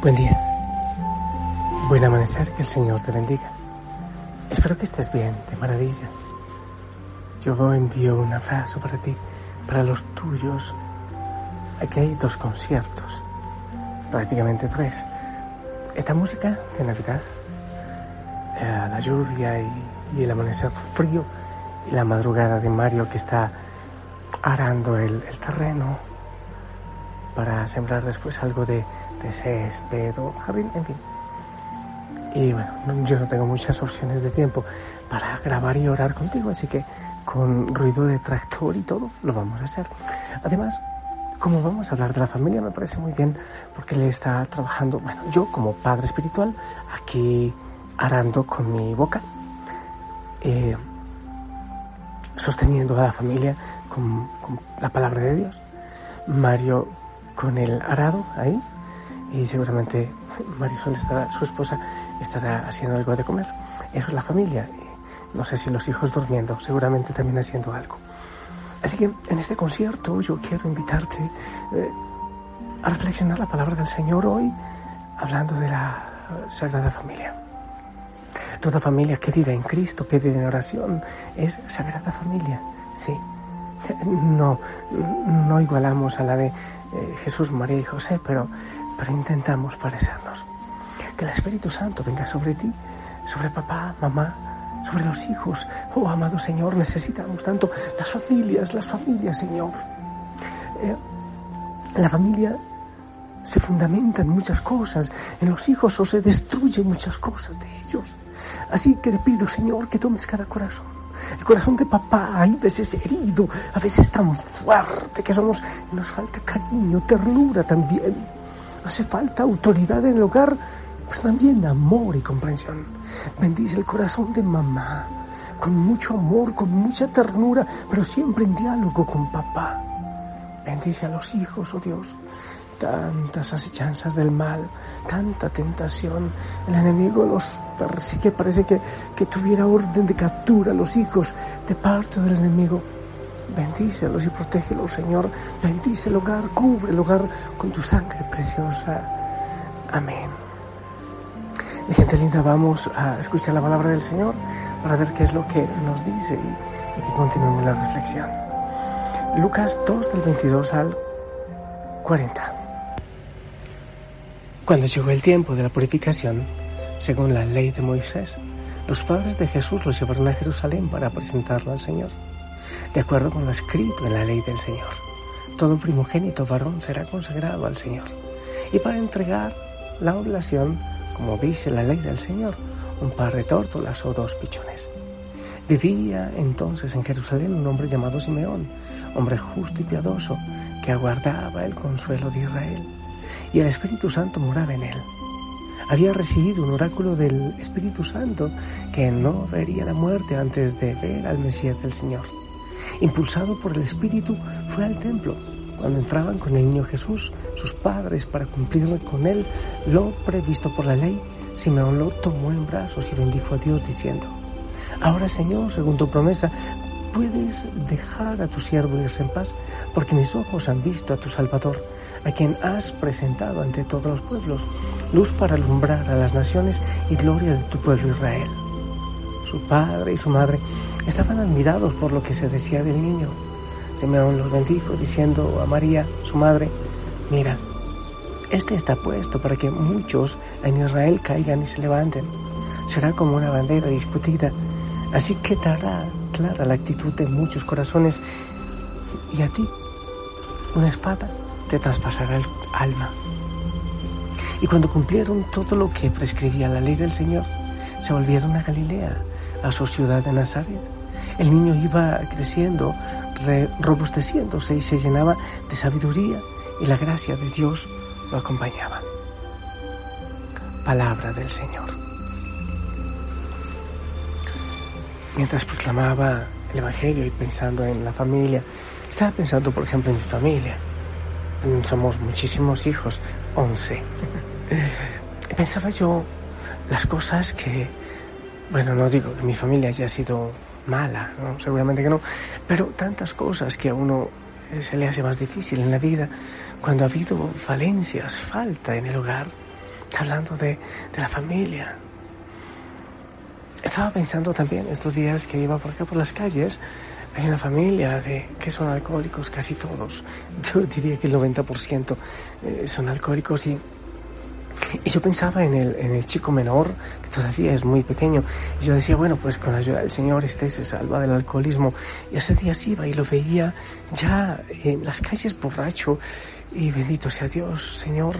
Buen día. Buen amanecer, que el Señor te bendiga. Espero que estés bien, de maravilla. Yo envío un abrazo para ti, para los tuyos. Aquí hay dos conciertos, prácticamente tres. Esta música de Navidad, eh, la lluvia y, el amanecer frío y la madrugada de Mario que está arando el terreno para sembrar después algo de de césped o jardín, en fin. Y bueno, yo no tengo muchas opciones de tiempo para grabar y orar contigo, así que con ruido de tractor y todo lo vamos a hacer. Además, como vamos a hablar de la familia, me parece muy bien porque le está trabajando, bueno, yo como padre espiritual, aquí arando con mi boca, eh, sosteniendo a la familia con, con la palabra de Dios. Mario con el arado ahí, y seguramente Marisol estará, su esposa estará haciendo algo de comer. Eso es la familia. No sé si los hijos durmiendo, seguramente también haciendo algo. Así que en este concierto yo quiero invitarte eh, a reflexionar la palabra del Señor hoy, hablando de la Sagrada Familia. Toda familia que vive en Cristo, que vive en oración, es Sagrada Familia, sí. No, no igualamos a la de eh, Jesús, María y José, pero pero intentamos parecernos. Que el Espíritu Santo venga sobre ti, sobre papá, mamá, sobre los hijos. Oh, amado Señor, necesitamos tanto las familias, las familias, Señor. Eh, la familia se fundamenta en muchas cosas, en los hijos o se destruyen muchas cosas de ellos. Así que te pido, Señor, que tomes cada corazón. El corazón de papá, hay veces herido, a veces tan fuerte que somos, nos falta cariño, ternura también. Hace falta autoridad en el hogar, pero también amor y comprensión. Bendice el corazón de mamá, con mucho amor, con mucha ternura, pero siempre en diálogo con papá. Bendice a los hijos, oh Dios. Tantas acechanzas del mal, tanta tentación. El enemigo los persigue, parece que, que tuviera orden de captura a los hijos de parte del enemigo. Bendícelos y protégelos, Señor. Bendice el hogar, cubre el hogar con tu sangre preciosa. Amén. Mi gente linda, vamos a escuchar la palabra del Señor para ver qué es lo que nos dice y, que continuemos la reflexión. Lucas 2 del 22 al 40. Cuando llegó el tiempo de la purificación, según la ley de Moisés, los padres de Jesús los llevaron a Jerusalén para presentarlo al Señor de acuerdo con lo escrito en la ley del Señor. Todo primogénito varón será consagrado al Señor. Y para entregar la oblación, como dice la ley del Señor, un par de tórtolas o dos pichones. Vivía entonces en Jerusalén un hombre llamado Simeón, hombre justo y piadoso, que aguardaba el consuelo de Israel, y el Espíritu Santo moraba en él. Había recibido un oráculo del Espíritu Santo que no vería la muerte antes de ver al Mesías del Señor. Impulsado por el Espíritu, fue al templo. Cuando entraban con el niño Jesús, sus padres, para cumplir con él lo previsto por la ley, Simeón lo tomó en brazos y bendijo a Dios diciendo, Ahora Señor, según tu promesa, puedes dejar a tu siervo irse en paz, porque mis ojos han visto a tu Salvador, a quien has presentado ante todos los pueblos, luz para alumbrar a las naciones y gloria de tu pueblo Israel. Su padre y su madre estaban admirados por lo que se decía del niño. Simeón los bendijo diciendo a María, su madre, mira, este está puesto para que muchos en Israel caigan y se levanten. Será como una bandera discutida, así que dará clara la actitud de muchos corazones y a ti una espada te traspasará el alma. Y cuando cumplieron todo lo que prescribía la ley del Señor, se volvieron a Galilea, a su ciudad de Nazaret el niño iba creciendo, robusteciéndose y se llenaba de sabiduría y la gracia de Dios lo acompañaba. Palabra del Señor. Mientras proclamaba el Evangelio y pensando en la familia, estaba pensando, por ejemplo, en mi familia. Somos muchísimos hijos, once. Pensaba yo las cosas que, bueno, no digo que mi familia haya sido mala, ¿no? seguramente que no, pero tantas cosas que a uno se le hace más difícil en la vida, cuando ha habido falencias, falta en el hogar, hablando de, de la familia. Estaba pensando también estos días que iba por acá por las calles, hay una familia de que son alcohólicos, casi todos. Yo diría que el 90% eh, son alcohólicos y, y yo pensaba en el, en el chico menor, que todavía es muy pequeño, y yo decía, bueno, pues con la ayuda del Señor este se salva del alcoholismo. Y ese día se iba y lo veía ya en las calles borracho y bendito sea Dios, Señor.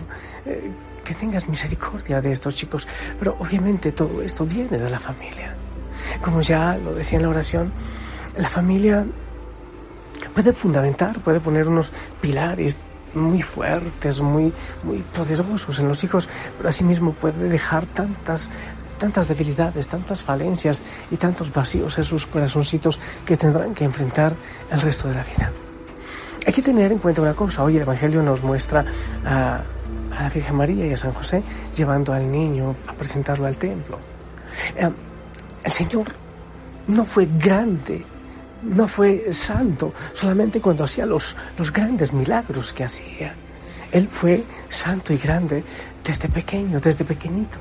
Eh, que tengas misericordia de estos chicos. Pero obviamente todo esto viene de la familia. Como ya lo decía en la oración, la familia puede fundamentar, puede poner unos pilares muy fuertes, muy, muy poderosos en los hijos, pero asimismo puede dejar tantas, tantas debilidades, tantas falencias y tantos vacíos en sus corazoncitos que tendrán que enfrentar el resto de la vida. Hay que tener en cuenta una cosa, hoy el Evangelio nos muestra a, a la Virgen María y a San José llevando al niño a presentarlo al templo. Eh, el Señor no fue grande no fue santo solamente cuando hacía los, los grandes milagros que hacía. Él fue santo y grande desde pequeño, desde pequeñito.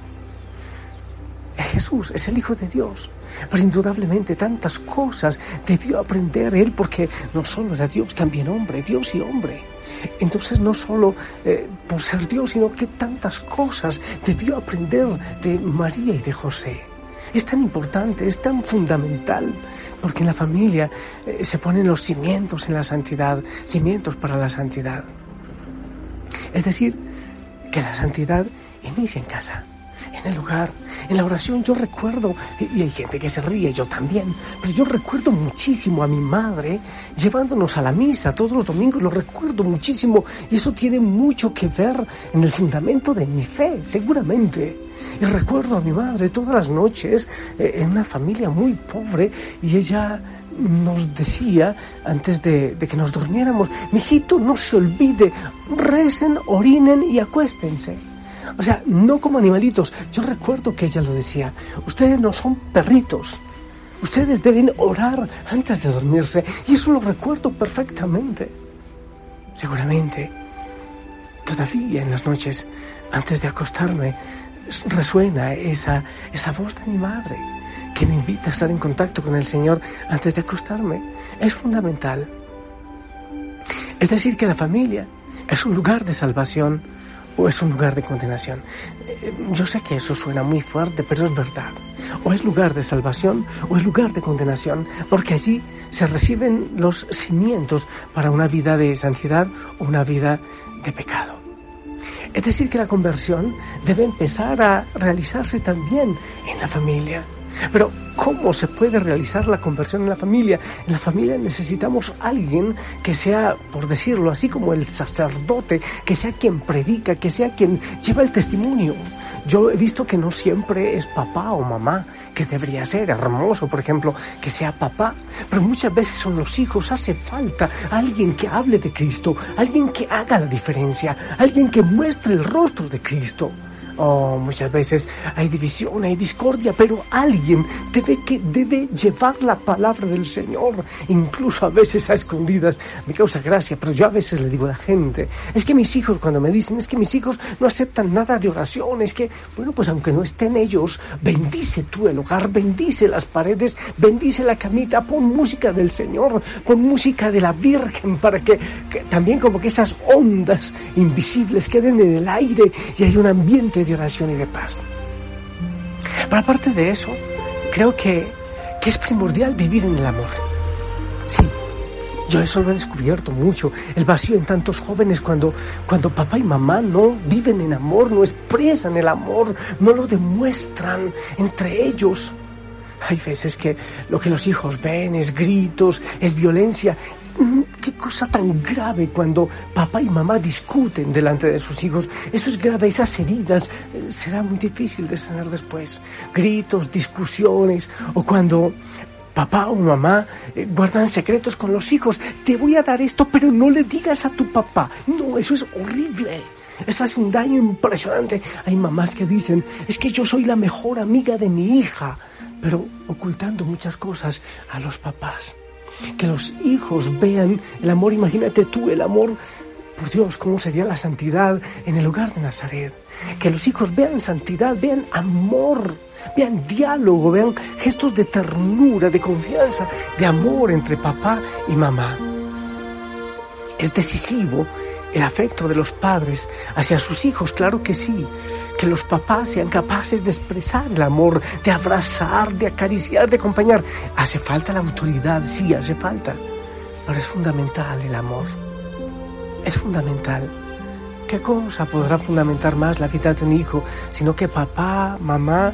Jesús es el Hijo de Dios, pero indudablemente tantas cosas debió aprender Él porque no solo era Dios, también hombre, Dios y hombre. Entonces no solo eh, por ser Dios, sino que tantas cosas debió aprender de María y de José. Es tan importante, es tan fundamental, porque en la familia eh, se ponen los cimientos en la santidad, cimientos para la santidad. Es decir, que la santidad inicia en casa en el hogar, en la oración. Yo recuerdo, y hay gente que se ríe, yo también, pero yo recuerdo muchísimo a mi madre llevándonos a la misa todos los domingos, lo recuerdo muchísimo, y eso tiene mucho que ver en el fundamento de mi fe, seguramente. Y recuerdo a mi madre todas las noches eh, en una familia muy pobre y ella nos decía antes de, de que nos durmiéramos, mijito, no se olvide, recen, orinen y acuéstense. O sea, no como animalitos. Yo recuerdo que ella lo decía. Ustedes no son perritos. Ustedes deben orar antes de dormirse. Y eso lo recuerdo perfectamente. Seguramente, todavía en las noches, antes de acostarme, resuena esa, esa voz de mi madre que me invita a estar en contacto con el Señor antes de acostarme. Es fundamental. Es decir, que la familia es un lugar de salvación o es un lugar de condenación. Eh, yo sé que eso suena muy fuerte, pero es verdad. O es lugar de salvación o es lugar de condenación, porque allí se reciben los cimientos para una vida de santidad o una vida de pecado. Es decir, que la conversión debe empezar a realizarse también en la familia. Pero ¿cómo se puede realizar la conversión en la familia? En la familia necesitamos alguien que sea, por decirlo así, como el sacerdote, que sea quien predica, que sea quien lleva el testimonio. Yo he visto que no siempre es papá o mamá, que debería ser hermoso, por ejemplo, que sea papá, pero muchas veces son los hijos, hace falta alguien que hable de Cristo, alguien que haga la diferencia, alguien que muestre el rostro de Cristo. Oh, muchas veces hay división, hay discordia, pero alguien debe, que, debe llevar la palabra del Señor, incluso a veces a escondidas. Me causa gracia, pero yo a veces le digo a la gente, es que mis hijos, cuando me dicen, es que mis hijos no aceptan nada de oración, es que, bueno, pues aunque no estén ellos, bendice tú el hogar, bendice las paredes, bendice la camita, pon música del Señor, pon música de la Virgen, para que, también como que esas ondas invisibles queden en el aire y hay un ambiente de oración y de paz. Pero aparte de eso, creo que, que es primordial vivir en el amor. Sí, yo eso lo he descubierto mucho, el vacío en tantos jóvenes cuando, cuando papá y mamá no viven en amor, no expresan el amor, no lo demuestran entre ellos. Hay veces que lo que los hijos ven es gritos, es violencia, cosa tan grave cuando papá y mamá discuten delante de sus hijos. Eso es grave, esas heridas eh, será muy difícil de sanar después. Gritos, discusiones, o cuando papá o mamá eh, guardan secretos con los hijos. Te voy a dar esto, pero no le digas a tu papá. No, eso es horrible. Eso hace un daño impresionante. Hay mamás que dicen, es que yo soy la mejor amiga de mi hija, pero ocultando muchas cosas a los papás que los hijos vean el amor, imagínate tú el amor por Dios, cómo sería la santidad en el hogar de Nazaret. Que los hijos vean santidad, vean amor, vean diálogo, vean gestos de ternura, de confianza, de amor entre papá y mamá. Es decisivo el afecto de los padres hacia sus hijos, claro que sí. Que los papás sean capaces de expresar el amor, de abrazar, de acariciar, de acompañar. Hace falta la autoridad, sí, hace falta. Pero es fundamental el amor. Es fundamental. ¿Qué cosa podrá fundamentar más la vida de un hijo, sino que papá, mamá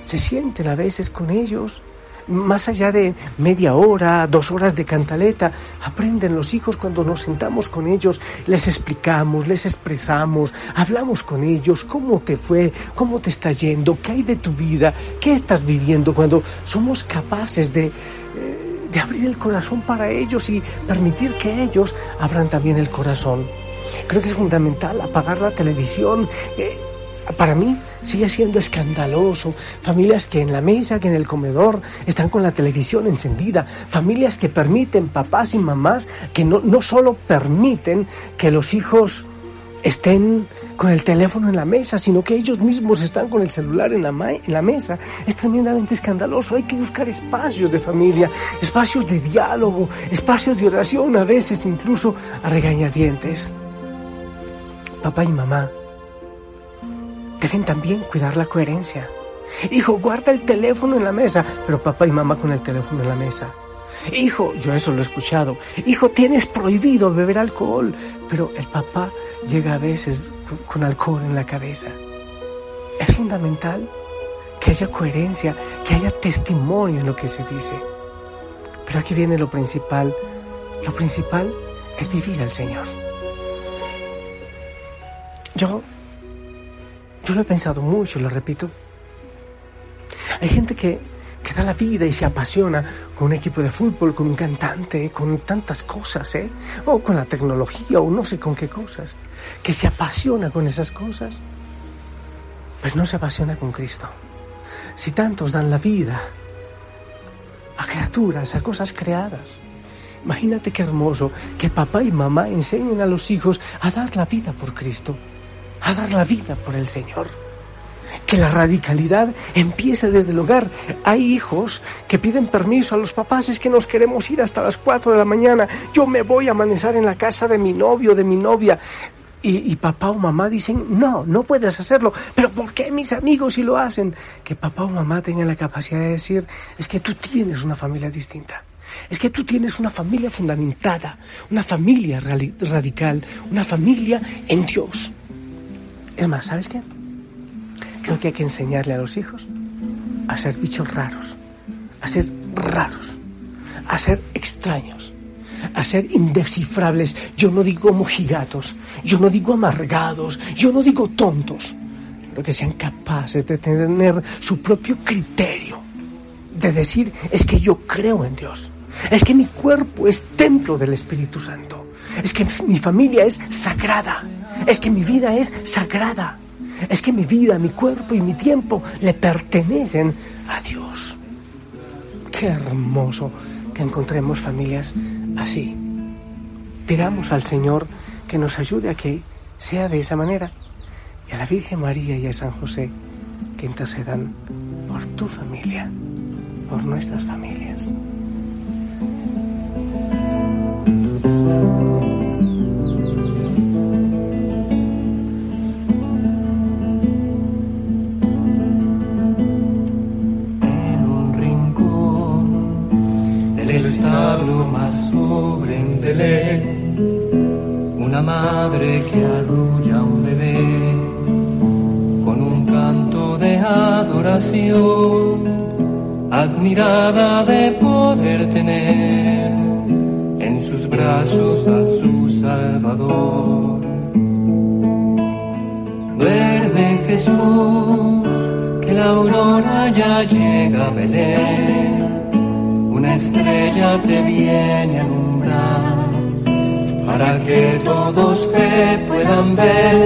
se sienten a veces con ellos más allá de media hora, dos horas de cantaleta, aprenden los hijos cuando nos sentamos con ellos, les explicamos, les expresamos, hablamos con ellos, cómo te fue, cómo te está yendo, qué hay de tu vida, qué estás viviendo, cuando somos capaces de, eh, de abrir el corazón para ellos y permitir que ellos abran también el corazón. Creo que es fundamental apagar la televisión. Eh, para mí sigue siendo escandaloso. Familias que en la mesa, que en el comedor están con la televisión encendida. Familias que permiten, papás y mamás, que no, no solo permiten que los hijos estén con el teléfono en la mesa, sino que ellos mismos están con el celular en la, en la mesa. Es tremendamente escandaloso. Hay que buscar espacios de familia, espacios de diálogo, espacios de oración, a veces incluso a regañadientes. Papá y mamá deben también cuidar la coherencia. Hijo, guarda el teléfono en la mesa, pero papá y mamá con el teléfono en la mesa. Hijo, yo eso lo he escuchado. Hijo, tienes prohibido beber alcohol, pero el papá llega a veces con alcohol en la cabeza. Es fundamental que haya coherencia, que haya testimonio en lo que se dice. Pero aquí viene lo principal. Lo principal es vivir al Señor. Yo yo lo he pensado mucho, lo repito. Hay gente que, que da la vida y se apasiona con un equipo de fútbol, con un cantante, con tantas cosas, ¿eh? O con la tecnología, o no sé con qué cosas. Que se apasiona con esas cosas, pero no se apasiona con Cristo. Si tantos dan la vida a criaturas, a cosas creadas, imagínate qué hermoso que papá y mamá enseñen a los hijos a dar la vida por Cristo a dar la vida por el Señor. Que la radicalidad empiece desde el hogar. Hay hijos que piden permiso a los papás, es que nos queremos ir hasta las 4 de la mañana. Yo me voy a amanecer en la casa de mi novio, de mi novia. Y, y, papá o mamá dicen, no, no puedes hacerlo. Pero ¿por qué mis amigos sí lo hacen? Que papá o mamá tengan la capacidad de decir, es que tú tienes una familia distinta. Es que tú tienes una familia fundamentada, una familia radical, una familia en Dios. Es más, ¿sabes qué? Creo que hay que enseñarle a los hijos a ser bichos raros, a ser raros, a ser extraños, a ser indescifrables. Yo no digo mojigatos, yo no digo amargados, yo no digo tontos, pero que sean capaces de tener su propio criterio, de decir, es que yo creo en Dios, es que mi cuerpo es templo del Espíritu Santo, es que mi familia es sagrada, es que mi vida es sagrada. Es que mi vida, mi cuerpo y mi tiempo le pertenecen a Dios. Qué hermoso que encontremos familias así. Pidamos al Señor que nos ayude a que sea de esa manera. Y a la Virgen María y a San José que intercedan por tu familia, por nuestras familias. Que arrulla un bebé con un canto de adoración, admirada de poder tener en sus brazos a su Salvador. Duerme Jesús, que la aurora ya llega a Belén, una estrella te viene a para que todos te puedan ver.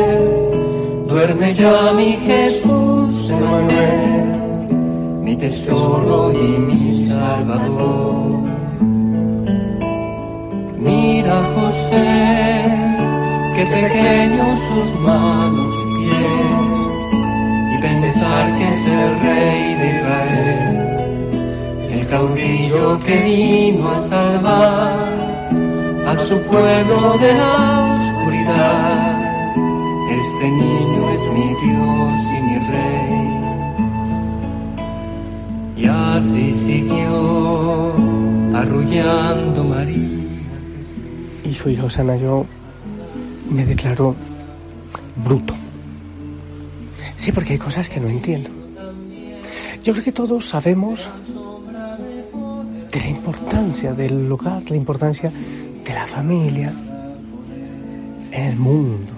Duerme ya mi Jesús, Emanuel, mi tesoro y mi Salvador. Mira José, que pequeños sus manos pies y pensar que es el rey de Israel, el caudillo que vino a salvar su pueblo de la oscuridad. Este niño es mi Dios y mi rey. Y así siguió arrullando María. Hijo y Osana, yo me declaro bruto. Sí, porque hay cosas que no entiendo. Yo creo que todos sabemos de la importancia del hogar, la importancia de la familia en el mundo.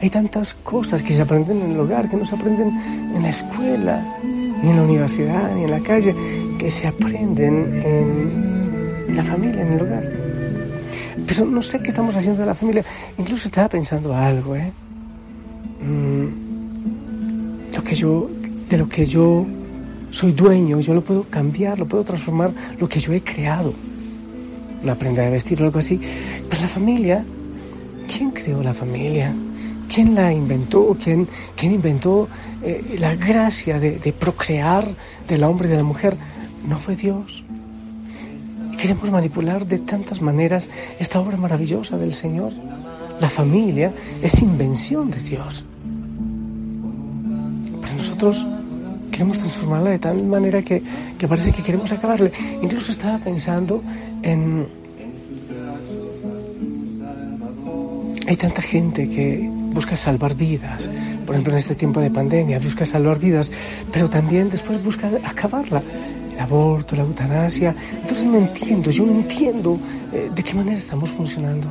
Hay tantas cosas que se aprenden en el hogar, que no se aprenden en la escuela, ni en la universidad, ni en la calle, que se aprenden en la familia, en el hogar. Pero no sé qué estamos haciendo de la familia. Incluso estaba pensando algo, ¿eh? Mm, lo que yo, de lo que yo soy dueño, yo lo puedo cambiar, lo puedo transformar, lo que yo he creado. Una prenda de vestir o algo así. Pero la familia, ¿quién creó la familia? ¿Quién la inventó? ¿Quién, quién inventó eh, la gracia de, de procrear del hombre y de la mujer? No fue Dios. Queremos manipular de tantas maneras esta obra maravillosa del Señor. La familia es invención de Dios. Pero nosotros queremos transformarla de tal manera que, que parece que queremos acabarle. Incluso estaba pensando en... Hay tanta gente que busca salvar vidas, por ejemplo en este tiempo de pandemia, busca salvar vidas, pero también después busca acabarla el aborto, la eutanasia. Entonces no entiendo, yo no entiendo eh, de qué manera estamos funcionando.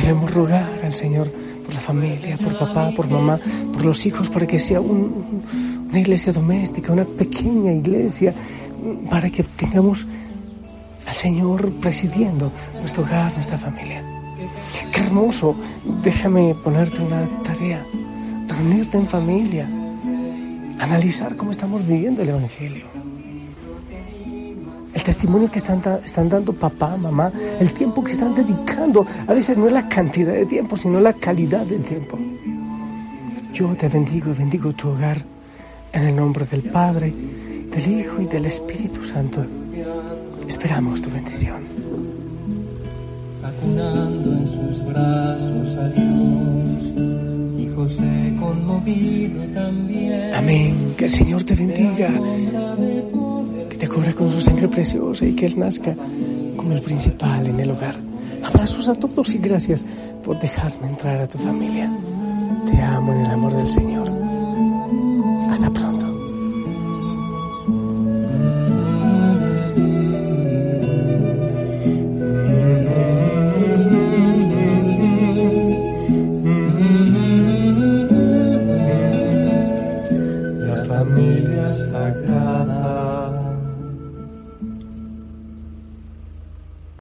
Debemos rogar al Señor por la familia, por papá, por mamá, por los hijos, para que sea un, una iglesia doméstica, una pequeña iglesia, para que tengamos al Señor presidiendo nuestro hogar, nuestra familia. Qué hermoso, déjame ponerte una tarea, reunirte en familia, analizar cómo estamos viviendo el Evangelio. Testimonio que están, están dando papá, mamá, el tiempo que están dedicando, a veces no es la cantidad de tiempo, sino la calidad del tiempo. Yo te bendigo y bendigo tu hogar en el nombre del Padre, del Hijo y del Espíritu Santo. Esperamos tu bendición. Acunando en sus brazos a Dios, y José conmovido también. Amén. Que el Señor te bendiga. Su sangre preciosa y que Él nazca como el principal en el hogar. Abrazos a todos y gracias por dejarme entrar a tu familia. Te amo en el amor del Señor.